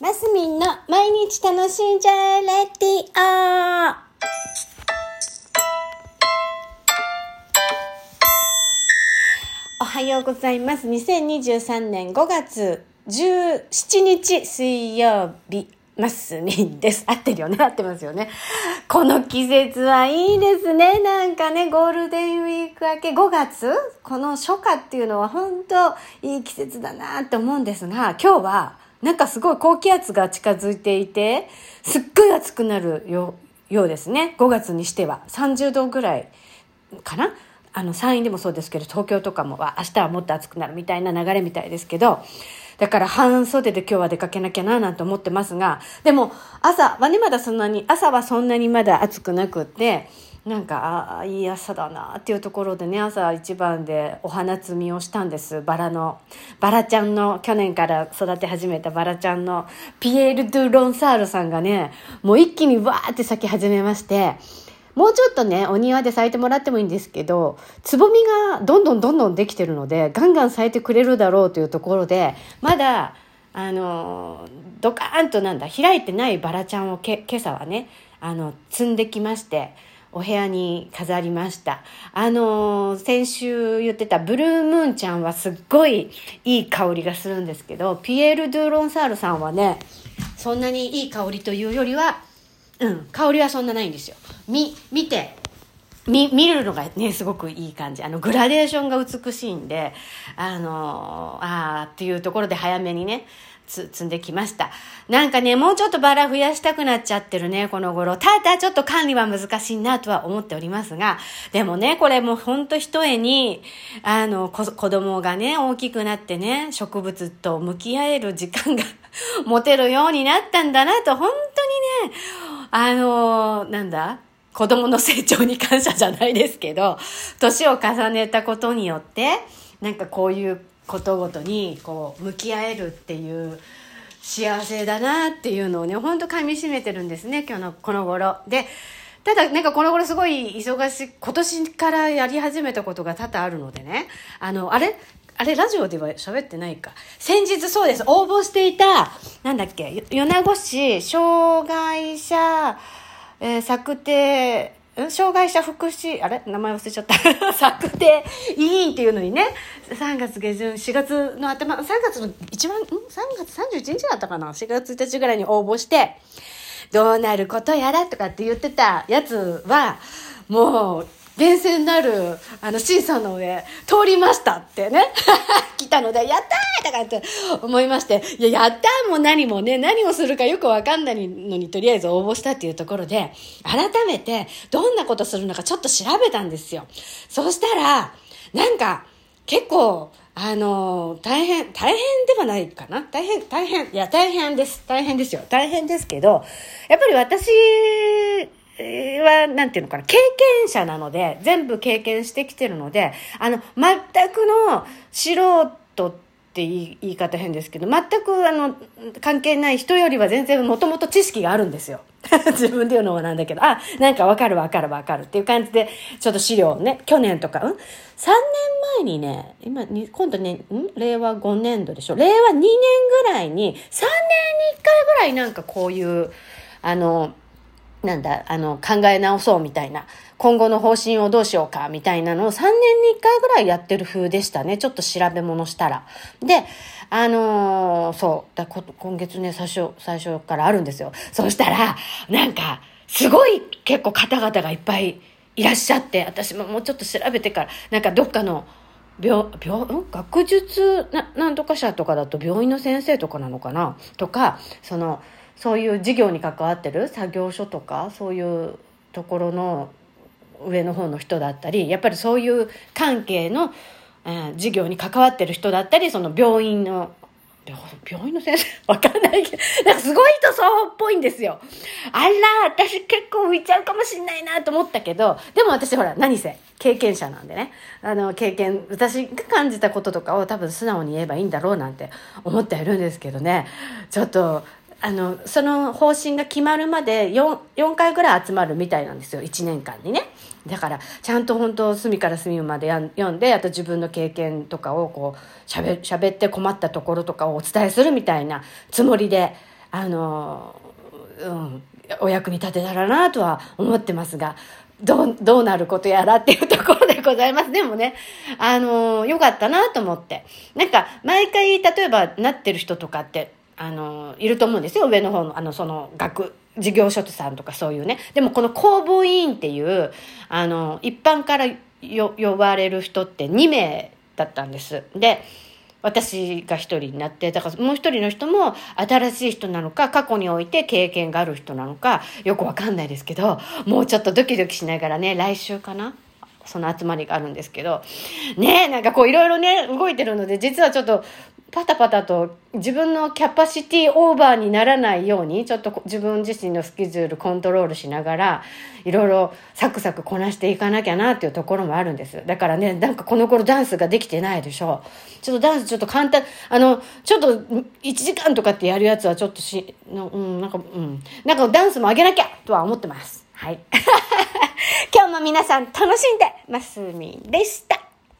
マスミンの毎日楽しんじゃえレディオおはようございます。2023年5月17日水曜日、マスミンです。合ってるよね合ってますよね。この季節はいいですね。なんかね、ゴールデンウィーク明け5月この初夏っていうのは本当いい季節だなって思うんですが、今日はなんかすごい高気圧が近づいていて、すっごい暑くなるよようですね。5月にしては。30度ぐらいかな？あの、山陰でもそうですけど、東京とかもは明日はもっと暑くなるみたいな流れみたいですけど、だから半袖で今日は出かけなきゃななんて思ってますが、でも朝はね、まだそんなに、朝はそんなにまだ暑くなくって、なんか、ああ、いい朝だなっていうところでね、朝一番でお花摘みをしたんです。バラの。バラちゃんの、去年から育て始めたバラちゃんの、ピエール・ドゥ・ロンサールさんがね、もう一気にわーって咲き始めまして、もうちょっとね、お庭で咲いてもらってもいいんですけど、つぼみがどんどんどんどんできてるので、ガンガン咲いてくれるだろうというところで、まだ、あの、ドカーンとなんだ、開いてないバラちゃんをけ今朝はね、あの、摘んできまして、お部屋に飾りました。あの先週言ってたブルームーンちゃんはすっごいいい香りがするんですけど、ピエール・ドゥ・ロンサールさんはね、そんなにいい香りというよりは、うん、香りはそんなないんですよ。み、見て、み、見るのがね、すごくいい感じ。あの、グラデーションが美しいんで、あの、あーっていうところで早めにね、つ、積んできました。なんかね、もうちょっとバラ増やしたくなっちゃってるね、この頃。ただ、ちょっと管理は難しいなとは思っておりますが、でもね、これもうほんと一重に、あの、子供がね、大きくなってね、植物と向き合える時間が 持てるようになったんだなと、本当にね、あの、なんだ？子供の成長に感謝じゃないですけど、年を重ねたことによって、なんかこういうことごとに、こう、向き合えるっていう幸せだなっていうのをね、ほんと噛み締めてるんですね、今日のこの頃。で、ただ、なんかこの頃すごい忙しい、今年からやり始めたことが多々あるのでね、あの、あれ？あれ、ラジオでは喋ってないか。先日そうです。応募していた、なんだっけ、米子市障害者、えー策定、障害者福祉、あれ？名前忘れちゃった。策定委員っていうのにね、3月下旬、4月の頭、3月の一番、ん ?3 月31日だったかな ?4 月1日ぐらいに応募して、どうなることやらとかって言ってたやつは、もう、厳選なる、あの、審査の上、通りましたってね、来たので、やったーとかって思いまして、いや、やったーも何もね、何をするかよくわかんないのに、とりあえず応募したっていうところで、改めて、どんなことするのかちょっと調べたんですよ。そしたら、なんか、結構、あの大変、大変ではないかな大変、大変、いや、大変です。大変ですよ。大変ですけど、やっぱり私は、なんていうのかな、経験者なので、全部経験してきてるので、あの、全くの素人って言い方変ですけど、全くあの、関係ない人よりは全然もともと知識があるんですよ。自分で言うのはなんだけど、あ、なんかわかるわかるわかるっていう感じで、ちょっと資料をね、去年とか、うん ?3 年前にね、今に、今度ね、ん？令和5年度でしょ？令和2年ぐらいに、3年に1回ぐらいなんかこういう、あの、なんだ、あの、考え直そうみたいな、今後の方針をどうしようかみたいなのを3年に1回ぐらいやってる風でしたね。ちょっと調べ物したら。で、あのーそう、だ今月ね、最初、最初からあるんですよ。そうしたら、なんか、すごい結構方々がいっぱいいらっしゃって、私ももうちょっと調べてから、なんかどっかの、病、病、学術な、なんとか社とかだと病院の先生とかなのかな？とか、その、そういう事業に関わってる？作業所とか、そういうところの上の方の人だったり、やっぱりそういう関係の、え事業に関わってる人だったり、その病院の、病病院の先生？わかんないけど、なんかすごい人そうっぽいんですよ。あら、私結構浮いちゃうかもしんないなと思ったけど、でも私ほら、何せ、経験者なんでね。あの、経験、私が感じたこととかを多分素直に言えばいいんだろうなんて思ってはいるんですけどね。ちょっと、あの、その方針が決まるまで 4, 4回ぐらい集まるみたいなんですよ。1年間にね。だから、ちゃんと本当、隅から隅まで読んで、あと自分の経験とかをこう、喋、喋って困ったところとかをお伝えするみたいなつもりで、あの、うん、お役に立てたらなとは思ってますが、どう、どうなることやらっていうところでございます。でもね、あのー、よかったなと思って。なんか、毎回、例えば、なってる人とかって、あの、いると思うんですよ。上の方の、あの、その、学、事業所さんとかそういうね。でも、この公募委員っていう、あの、一般から呼ばれる人って2名だったんです。で、私が一人になって、だからもう一人の人も新しい人なのか、過去において経験がある人なのか、よくわかんないですけど、もうちょっとドキドキしながらね、来週かなその集まりがあるんですけど、ねなんかこういろいろね、動いてるので、実はちょっとパタパタと自分のキャパシティオーバーにならないように、ちょっと自分自身のスケジュールコントロールしながら、いろいろサクサクこなしていかなきゃなっていうところもあるんです。だからね、なんかこの頃ダンスができてないでしょ。ちょっとダンスちょっと簡単、あの、ちょっと1時間とかってやるやつはちょっとしの、うん、なんか、うん、なんかダンスも上げなきゃとは思ってます。はい。今日も皆さん楽しんでますみでした。